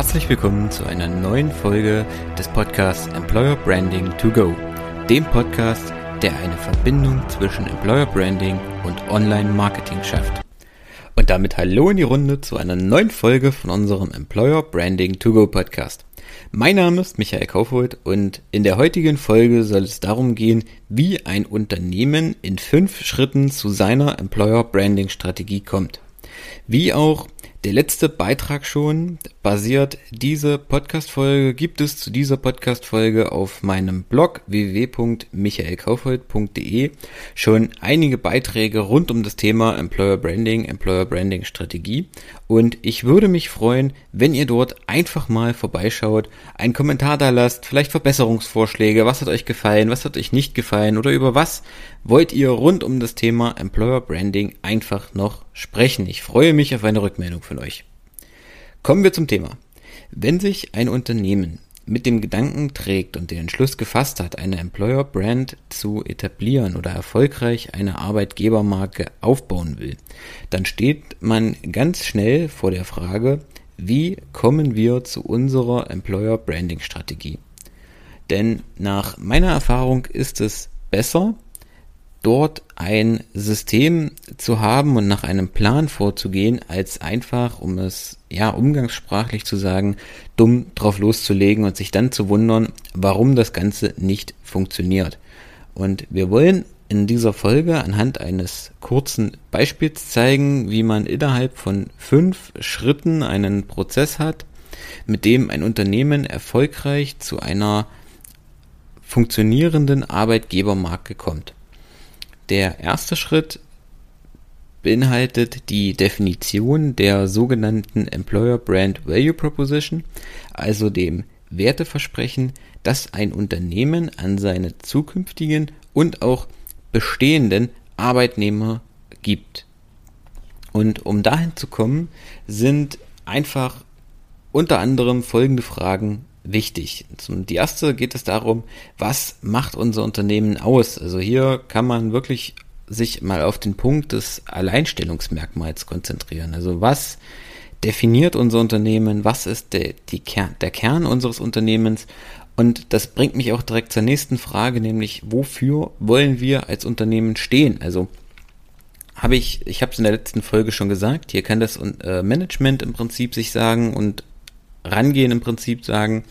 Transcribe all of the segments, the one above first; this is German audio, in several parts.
herzlich willkommen zu einer neuen Folge des Podcasts Employer Branding to Go, dem Podcast, der eine Verbindung zwischen Employer Branding und Online Marketing schafft. Und damit hallo in die Runde zu einer neuen Folge von unserem Employer Branding to Go Podcast. Mein Name ist Michael Kaufhold und in der heutigen Folge soll es darum gehen, wie ein Unternehmen in fünf Schritten zu seiner Employer Branding Strategie kommt. Wie auch der letzte Beitrag schon basiert diese Podcast-Folge, gibt es zu dieser Podcast-Folge auf meinem Blog www.michaelkaufhold.de schon einige Beiträge rund um das Thema Employer Branding, Employer Branding Strategie. Und ich würde mich freuen, wenn ihr dort einfach mal vorbeischaut, einen Kommentar da lasst, vielleicht Verbesserungsvorschläge, was hat euch gefallen, was hat euch nicht gefallen oder über was wollt ihr rund um das Thema Employer Branding einfach noch sprechen. Ich freue mich auf eine Rückmeldung von euch. Kommen wir zum Thema. Wenn sich ein Unternehmen mit dem Gedanken trägt und den Entschluss gefasst hat, eine Employer Brand zu etablieren oder erfolgreich eine Arbeitgebermarke aufbauen will, dann steht man ganz schnell vor der Frage, wie kommen wir zu unserer Employer Branding Strategie? Denn nach meiner Erfahrung ist es besser, dort ein System zu haben und nach einem Plan vorzugehen, als einfach, um es ja umgangssprachlich zu sagen, dumm drauf loszulegen und sich dann zu wundern, warum das Ganze nicht funktioniert. Und wir wollen in dieser Folge anhand eines kurzen Beispiels zeigen, wie man innerhalb von fünf Schritten einen Prozess hat, mit dem ein Unternehmen erfolgreich zu einer funktionierenden Arbeitgebermarke kommt. Der erste Schritt beinhaltet die Definition der sogenannten Employer Brand Value Proposition, also dem Werteversprechen, das ein Unternehmen an seine zukünftigen und auch bestehenden Arbeitnehmer gibt. Und um dahin zu kommen, sind einfach unter anderem folgende Fragen wichtig. Die erste geht es darum, was macht unser Unternehmen aus? Also hier kann man wirklich sich mal auf den Punkt des Alleinstellungsmerkmals konzentrieren. Also was definiert unser Unternehmen? Was ist der, Kern, der Kern unseres Unternehmens? Und das bringt mich auch direkt zur nächsten Frage, nämlich wofür wollen wir als Unternehmen stehen? Also habe ich, ich habe es in der letzten Folge schon gesagt, hier kann das äh, Management im Prinzip sich sagen und rangehen im Prinzip sagen,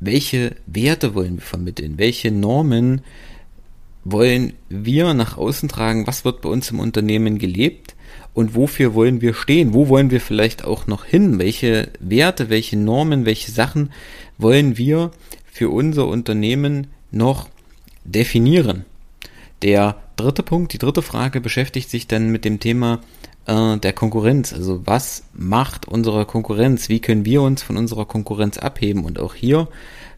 welche Werte wollen wir vermitteln, welche Normen wollen wir nach außen tragen, was wird bei uns im Unternehmen gelebt? Und wofür wollen wir stehen, wo wollen wir vielleicht auch noch hin, welche Werte, welche Normen, welche Sachen wollen wir für unser Unternehmen noch definieren. Der dritte Punkt, die dritte Frage beschäftigt sich dann mit dem Thema äh, der Konkurrenz. Also was macht unsere Konkurrenz? Wie können wir uns von unserer Konkurrenz abheben? Und auch hier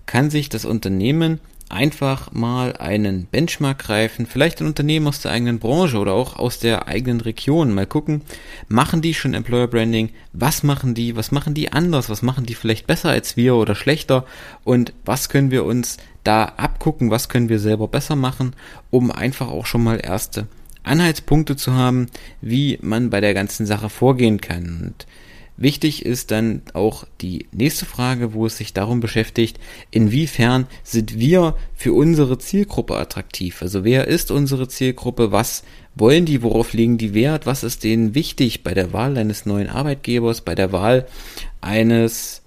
kann sich das Unternehmen einfach mal einen Benchmark greifen, vielleicht ein Unternehmen aus der eigenen Branche oder auch aus der eigenen Region, mal gucken, machen die schon Employer Branding, was machen die, was machen die anders, was machen die vielleicht besser als wir oder schlechter? Und was können wir uns da abgucken, was können wir selber besser machen, um einfach auch schon mal erste Anhaltspunkte zu haben, wie man bei der ganzen Sache vorgehen kann. Und wichtig ist dann auch die nächste Frage, wo es sich darum beschäftigt, inwiefern sind wir für unsere Zielgruppe attraktiv? Also wer ist unsere Zielgruppe? Was wollen die? Worauf legen die Wert? Was ist denen wichtig bei der Wahl eines neuen Arbeitgebers, bei der Wahl eines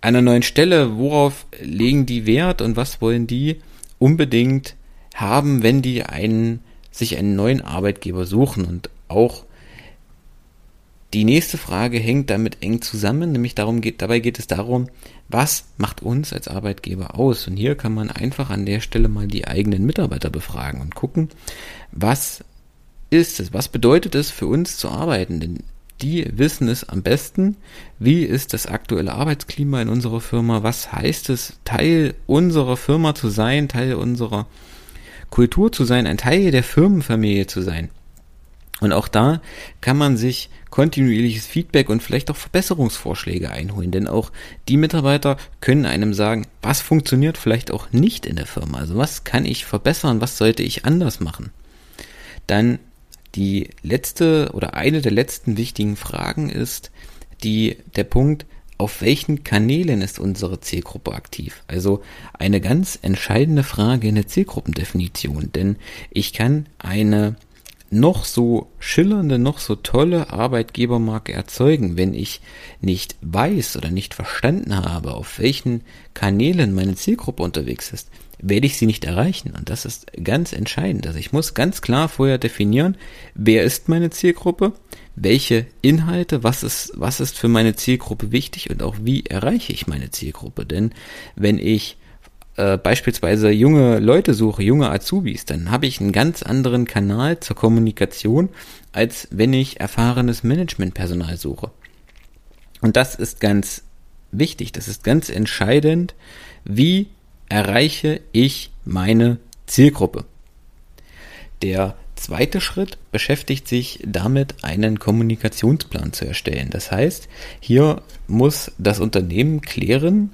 einer neuen Stelle? Worauf legen die Wert und was wollen die unbedingt haben, wenn die einen sich einen neuen Arbeitgeber suchen. Und auch die nächste Frage hängt damit eng zusammen, nämlich darum geht, dabei geht es darum, was macht uns als Arbeitgeber aus? Und hier kann man einfach an der Stelle mal die eigenen Mitarbeiter befragen und gucken, was ist es, was bedeutet es für uns zu arbeiten? Denn die wissen es am besten. Wie ist das aktuelle Arbeitsklima in unserer Firma? Was heißt es, Teil unserer Firma zu sein, Teil unserer Kultur zu sein, ein Teil der Firmenfamilie zu sein. Und auch da kann man sich kontinuierliches Feedback und vielleicht auch Verbesserungsvorschläge einholen, denn auch die Mitarbeiter können einem sagen, was funktioniert vielleicht auch nicht in der Firma. Also was kann ich verbessern, was sollte ich anders machen. Dann die letzte oder eine der letzten wichtigen Fragen ist die, der Punkt auf welchen Kanälen ist unsere Zielgruppe aktiv? Also eine ganz entscheidende Frage in der Zielgruppendefinition, denn ich kann eine noch so schillernde, noch so tolle Arbeitgebermarke erzeugen, wenn ich nicht weiß oder nicht verstanden habe, auf welchen Kanälen meine Zielgruppe unterwegs ist, werde ich sie nicht erreichen. Und das ist ganz entscheidend. Also ich muss ganz klar vorher definieren, wer ist meine Zielgruppe, welche Inhalte, was ist, was ist für meine Zielgruppe wichtig und auch wie erreiche ich meine Zielgruppe. Denn wenn ich äh, beispielsweise junge Leute suche, junge Azubis, dann habe ich einen ganz anderen Kanal zur Kommunikation, als wenn ich erfahrenes Managementpersonal suche. Und das ist ganz wichtig, das ist ganz entscheidend, wie erreiche ich meine Zielgruppe. Der zweite Schritt beschäftigt sich damit, einen Kommunikationsplan zu erstellen. Das heißt, hier muss das Unternehmen klären,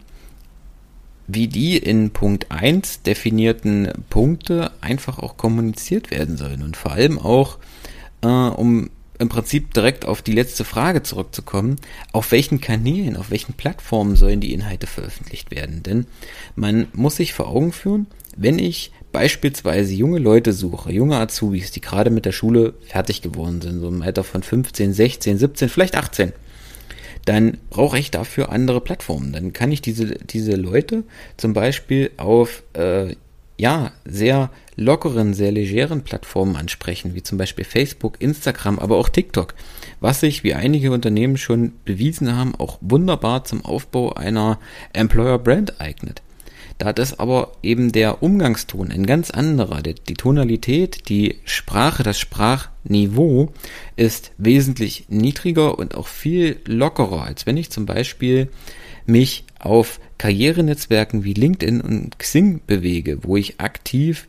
wie die in Punkt 1 definierten Punkte einfach auch kommuniziert werden sollen und vor allem auch, äh, um im Prinzip direkt auf die letzte Frage zurückzukommen, auf welchen Kanälen, auf welchen Plattformen sollen die Inhalte veröffentlicht werden? Denn man muss sich vor Augen führen, wenn ich beispielsweise junge Leute suche, junge Azubis, die gerade mit der Schule fertig geworden sind, so im Alter von 15, 16, 17, vielleicht 18, dann brauche ich dafür andere Plattformen. Dann kann ich diese, diese Leute zum Beispiel auf äh, ja, sehr lockeren, sehr legeren Plattformen ansprechen, wie zum Beispiel Facebook, Instagram, aber auch TikTok, was sich, wie einige Unternehmen schon bewiesen haben, auch wunderbar zum Aufbau einer Employer Brand eignet. Da ist aber eben der Umgangston ein ganz anderer. Die Tonalität, die Sprache, das Sprachniveau ist wesentlich niedriger und auch viel lockerer, als wenn ich zum Beispiel mich auf Karrierenetzwerken wie LinkedIn und Xing bewege, wo ich aktiv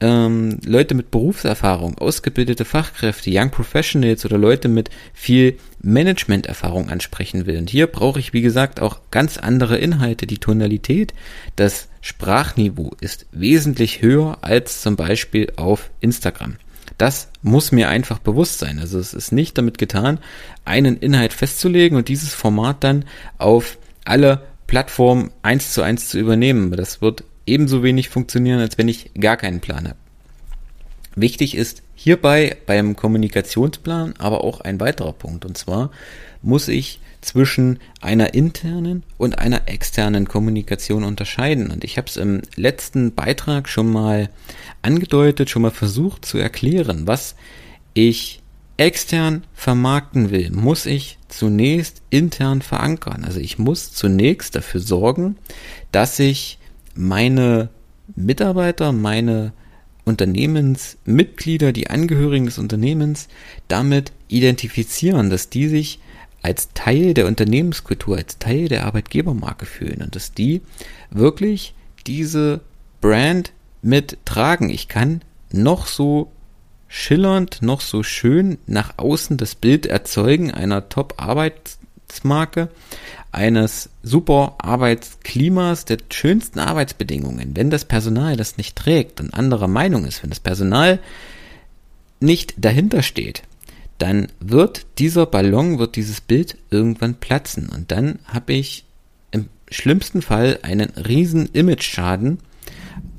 ähm, Leute mit Berufserfahrung, ausgebildete Fachkräfte, Young Professionals oder Leute mit viel Managementerfahrung ansprechen will. Und hier brauche ich, wie gesagt, auch ganz andere Inhalte. Die Tonalität, das Sprachniveau ist wesentlich höher als zum Beispiel auf Instagram. Das muss mir einfach bewusst sein. Also es ist nicht damit getan, einen Inhalt festzulegen und dieses Format dann auf alle Plattformen eins zu eins zu übernehmen. Das wird ebenso wenig funktionieren, als wenn ich gar keinen Plan habe. Wichtig ist hierbei beim Kommunikationsplan aber auch ein weiterer Punkt. Und zwar muss ich zwischen einer internen und einer externen Kommunikation unterscheiden. Und ich habe es im letzten Beitrag schon mal angedeutet, schon mal versucht zu erklären, was ich extern vermarkten will, muss ich zunächst intern verankern. Also ich muss zunächst dafür sorgen, dass ich meine Mitarbeiter, meine Unternehmensmitglieder, die Angehörigen des Unternehmens damit identifizieren, dass die sich als Teil der Unternehmenskultur, als Teil der Arbeitgebermarke fühlen und dass die wirklich diese Brand mittragen. Ich kann noch so schillernd, noch so schön nach außen das Bild erzeugen einer Top-Arbeitsmarke, eines super Arbeitsklimas, der schönsten Arbeitsbedingungen. Wenn das Personal das nicht trägt und anderer Meinung ist, wenn das Personal nicht dahinter steht, dann wird dieser Ballon, wird dieses Bild irgendwann platzen. Und dann habe ich im schlimmsten Fall einen riesen Image-Schaden,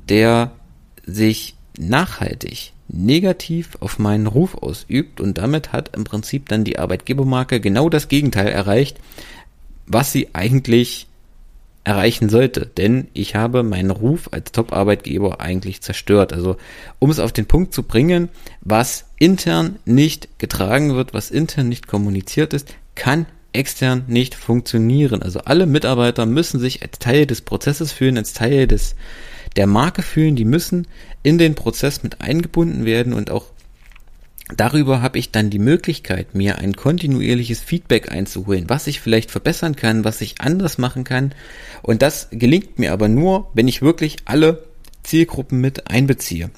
der sich nachhaltig negativ auf meinen Ruf ausübt. Und damit hat im Prinzip dann die Arbeitgebermarke genau das Gegenteil erreicht, was sie eigentlich erreichen sollte. Denn ich habe meinen Ruf als Top-Arbeitgeber eigentlich zerstört. Also um es auf den Punkt zu bringen, was intern nicht getragen wird, was intern nicht kommuniziert ist, kann extern nicht funktionieren. Also alle Mitarbeiter müssen sich als Teil des Prozesses fühlen, als Teil des der Marke fühlen, die müssen in den Prozess mit eingebunden werden und auch Darüber habe ich dann die Möglichkeit, mir ein kontinuierliches Feedback einzuholen, was ich vielleicht verbessern kann, was ich anders machen kann. Und das gelingt mir aber nur, wenn ich wirklich alle Zielgruppen mit einbeziehe.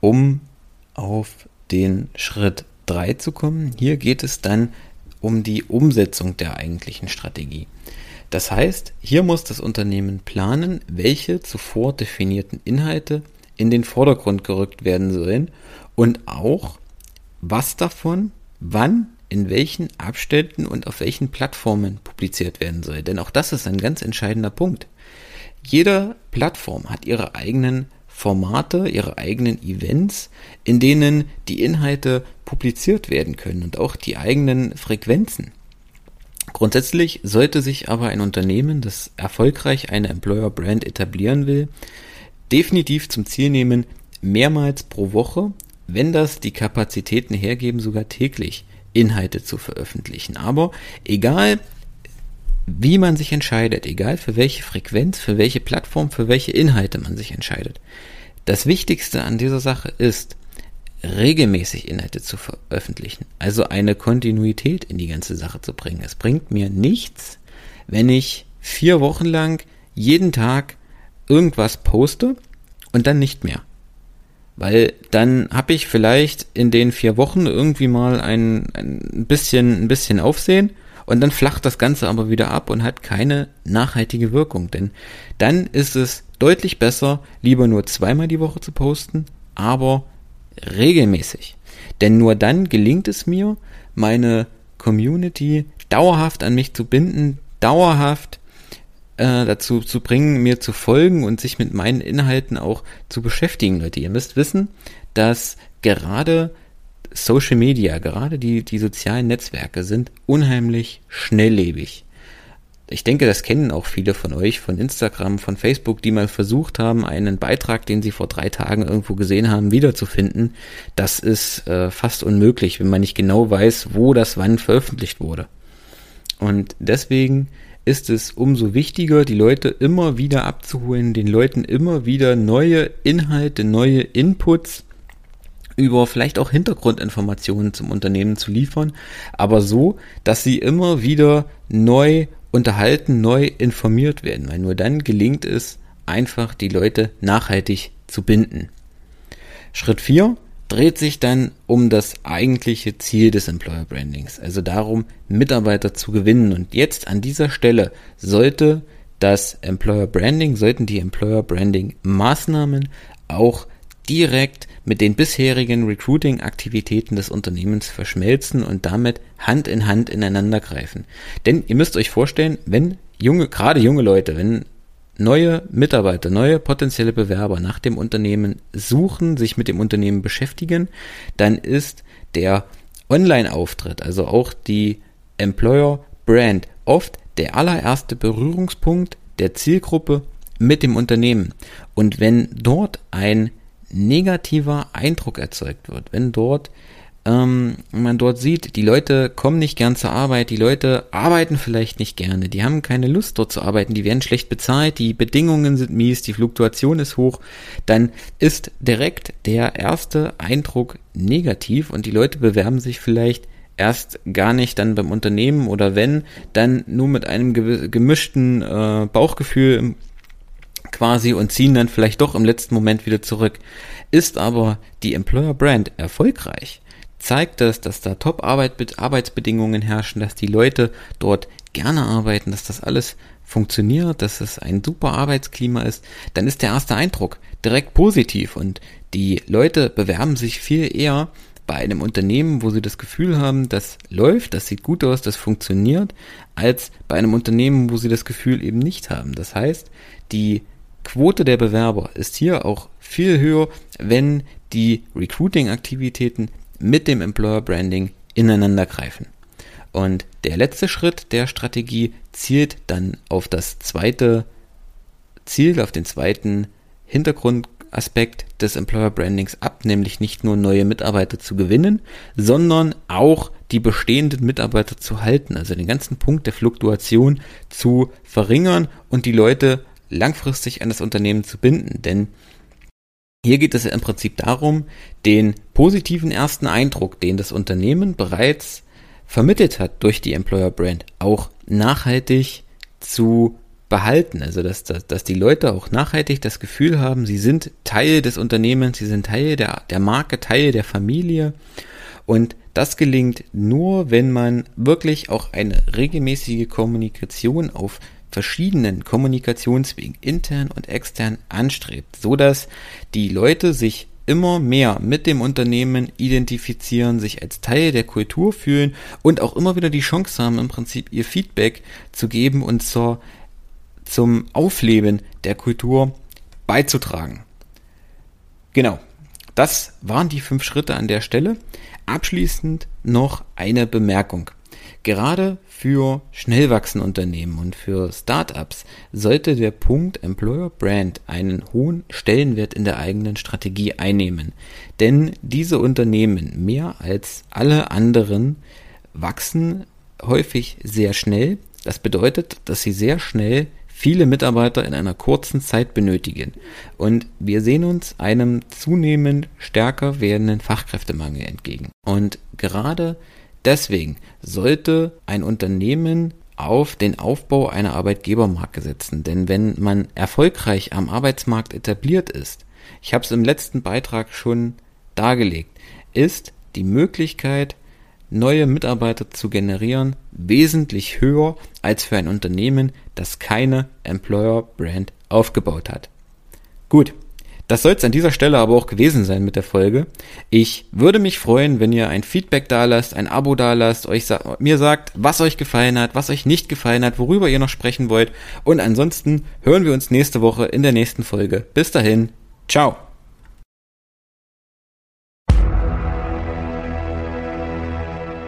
Um auf den Schritt 3 zu kommen, hier geht es dann um die Umsetzung der eigentlichen Strategie. Das heißt, hier muss das Unternehmen planen, welche zuvor definierten Inhalte in den Vordergrund gerückt werden sollen und auch, was davon wann in welchen Abständen und auf welchen Plattformen publiziert werden soll. Denn auch das ist ein ganz entscheidender Punkt. Jede Plattform hat ihre eigenen Formate, ihre eigenen Events, in denen die Inhalte publiziert werden können und auch die eigenen Frequenzen. Grundsätzlich sollte sich aber ein Unternehmen, das erfolgreich eine Employer Brand etablieren will, definitiv zum Ziel nehmen, mehrmals pro Woche, wenn das die Kapazitäten hergeben, sogar täglich Inhalte zu veröffentlichen. Aber egal, wie man sich entscheidet, egal für welche Frequenz, für welche Plattform, für welche Inhalte man sich entscheidet, das Wichtigste an dieser Sache ist, regelmäßig Inhalte zu veröffentlichen, also eine Kontinuität in die ganze Sache zu bringen. Es bringt mir nichts, wenn ich vier Wochen lang jeden Tag irgendwas poste und dann nicht mehr. Weil dann habe ich vielleicht in den vier Wochen irgendwie mal ein, ein bisschen, ein bisschen Aufsehen und dann flacht das Ganze aber wieder ab und hat keine nachhaltige Wirkung. Denn dann ist es deutlich besser, lieber nur zweimal die Woche zu posten, aber regelmäßig. Denn nur dann gelingt es mir, meine Community dauerhaft an mich zu binden, dauerhaft äh, dazu zu bringen, mir zu folgen und sich mit meinen Inhalten auch zu beschäftigen, Leute. Ihr müsst wissen, dass gerade Social Media, gerade die, die sozialen Netzwerke sind unheimlich schnelllebig. Ich denke, das kennen auch viele von euch von Instagram, von Facebook, die mal versucht haben, einen Beitrag, den sie vor drei Tagen irgendwo gesehen haben, wiederzufinden. Das ist äh, fast unmöglich, wenn man nicht genau weiß, wo das wann veröffentlicht wurde. Und deswegen ist es umso wichtiger, die Leute immer wieder abzuholen, den Leuten immer wieder neue Inhalte, neue Inputs über vielleicht auch Hintergrundinformationen zum Unternehmen zu liefern, aber so, dass sie immer wieder neu unterhalten, neu informiert werden, weil nur dann gelingt es, einfach die Leute nachhaltig zu binden. Schritt 4 dreht sich dann um das eigentliche Ziel des Employer Brandings, also darum, Mitarbeiter zu gewinnen. Und jetzt an dieser Stelle sollte das Employer Branding, sollten die Employer Branding Maßnahmen auch direkt mit den bisherigen Recruiting-Aktivitäten des Unternehmens verschmelzen und damit Hand in Hand ineinander greifen. Denn ihr müsst euch vorstellen, wenn junge, gerade junge Leute, wenn neue Mitarbeiter, neue potenzielle Bewerber nach dem Unternehmen suchen, sich mit dem Unternehmen beschäftigen, dann ist der Online-Auftritt, also auch die Employer Brand, oft der allererste Berührungspunkt der Zielgruppe mit dem Unternehmen. Und wenn dort ein negativer Eindruck erzeugt wird, wenn dort ähm, man dort sieht, die Leute kommen nicht gern zur Arbeit, die Leute arbeiten vielleicht nicht gerne, die haben keine Lust dort zu arbeiten, die werden schlecht bezahlt, die Bedingungen sind mies, die Fluktuation ist hoch, dann ist direkt der erste Eindruck negativ und die Leute bewerben sich vielleicht erst gar nicht dann beim Unternehmen oder wenn, dann nur mit einem gemischten äh, Bauchgefühl quasi und ziehen dann vielleicht doch im letzten Moment wieder zurück. Ist aber die Employer Brand erfolgreich, zeigt das, dass da Top-Arbeitsbedingungen herrschen, dass die Leute dort gerne arbeiten, dass das alles funktioniert, dass es ein super Arbeitsklima ist, dann ist der erste Eindruck direkt positiv und die Leute bewerben sich viel eher bei einem Unternehmen, wo sie das Gefühl haben, das läuft, das sieht gut aus, das funktioniert, als bei einem Unternehmen, wo sie das Gefühl eben nicht haben. Das heißt, die Quote der Bewerber ist hier auch viel höher, wenn die Recruiting-Aktivitäten mit dem Employer Branding ineinander greifen. Und der letzte Schritt der Strategie zielt dann auf das zweite Ziel, auf den zweiten Hintergrundaspekt des Employer Brandings ab, nämlich nicht nur neue Mitarbeiter zu gewinnen, sondern auch die bestehenden Mitarbeiter zu halten, also den ganzen Punkt der Fluktuation zu verringern und die Leute langfristig an das Unternehmen zu binden. Denn hier geht es im Prinzip darum, den positiven ersten Eindruck, den das Unternehmen bereits vermittelt hat durch die Employer Brand, auch nachhaltig zu behalten. Also dass, dass, dass die Leute auch nachhaltig das Gefühl haben, sie sind Teil des Unternehmens, sie sind Teil der, der Marke, Teil der Familie. Und das gelingt nur, wenn man wirklich auch eine regelmäßige Kommunikation auf verschiedenen Kommunikationswegen, intern und extern, anstrebt, so dass die Leute sich immer mehr mit dem Unternehmen identifizieren, sich als Teil der Kultur fühlen und auch immer wieder die Chance haben, im Prinzip ihr Feedback zu geben und zur, zum Aufleben der Kultur beizutragen. Genau. Das waren die fünf Schritte an der Stelle. Abschließend noch eine Bemerkung. Gerade für schnell wachsende Unternehmen und für Startups sollte der Punkt Employer Brand einen hohen Stellenwert in der eigenen Strategie einnehmen. Denn diese Unternehmen mehr als alle anderen wachsen häufig sehr schnell. Das bedeutet, dass sie sehr schnell viele Mitarbeiter in einer kurzen Zeit benötigen. Und wir sehen uns einem zunehmend stärker werdenden Fachkräftemangel entgegen. Und gerade Deswegen sollte ein Unternehmen auf den Aufbau einer Arbeitgebermarke setzen. Denn wenn man erfolgreich am Arbeitsmarkt etabliert ist, ich habe es im letzten Beitrag schon dargelegt, ist die Möglichkeit, neue Mitarbeiter zu generieren, wesentlich höher als für ein Unternehmen, das keine Employer Brand aufgebaut hat. Gut, das soll es an dieser Stelle aber auch gewesen sein mit der Folge. Ich würde mich freuen, wenn ihr ein Feedback da lasst, ein Abo da lasst, euch sa mir sagt, was euch gefallen hat, was euch nicht gefallen hat, worüber ihr noch sprechen wollt. Und ansonsten hören wir uns nächste Woche in der nächsten Folge. Bis dahin, ciao.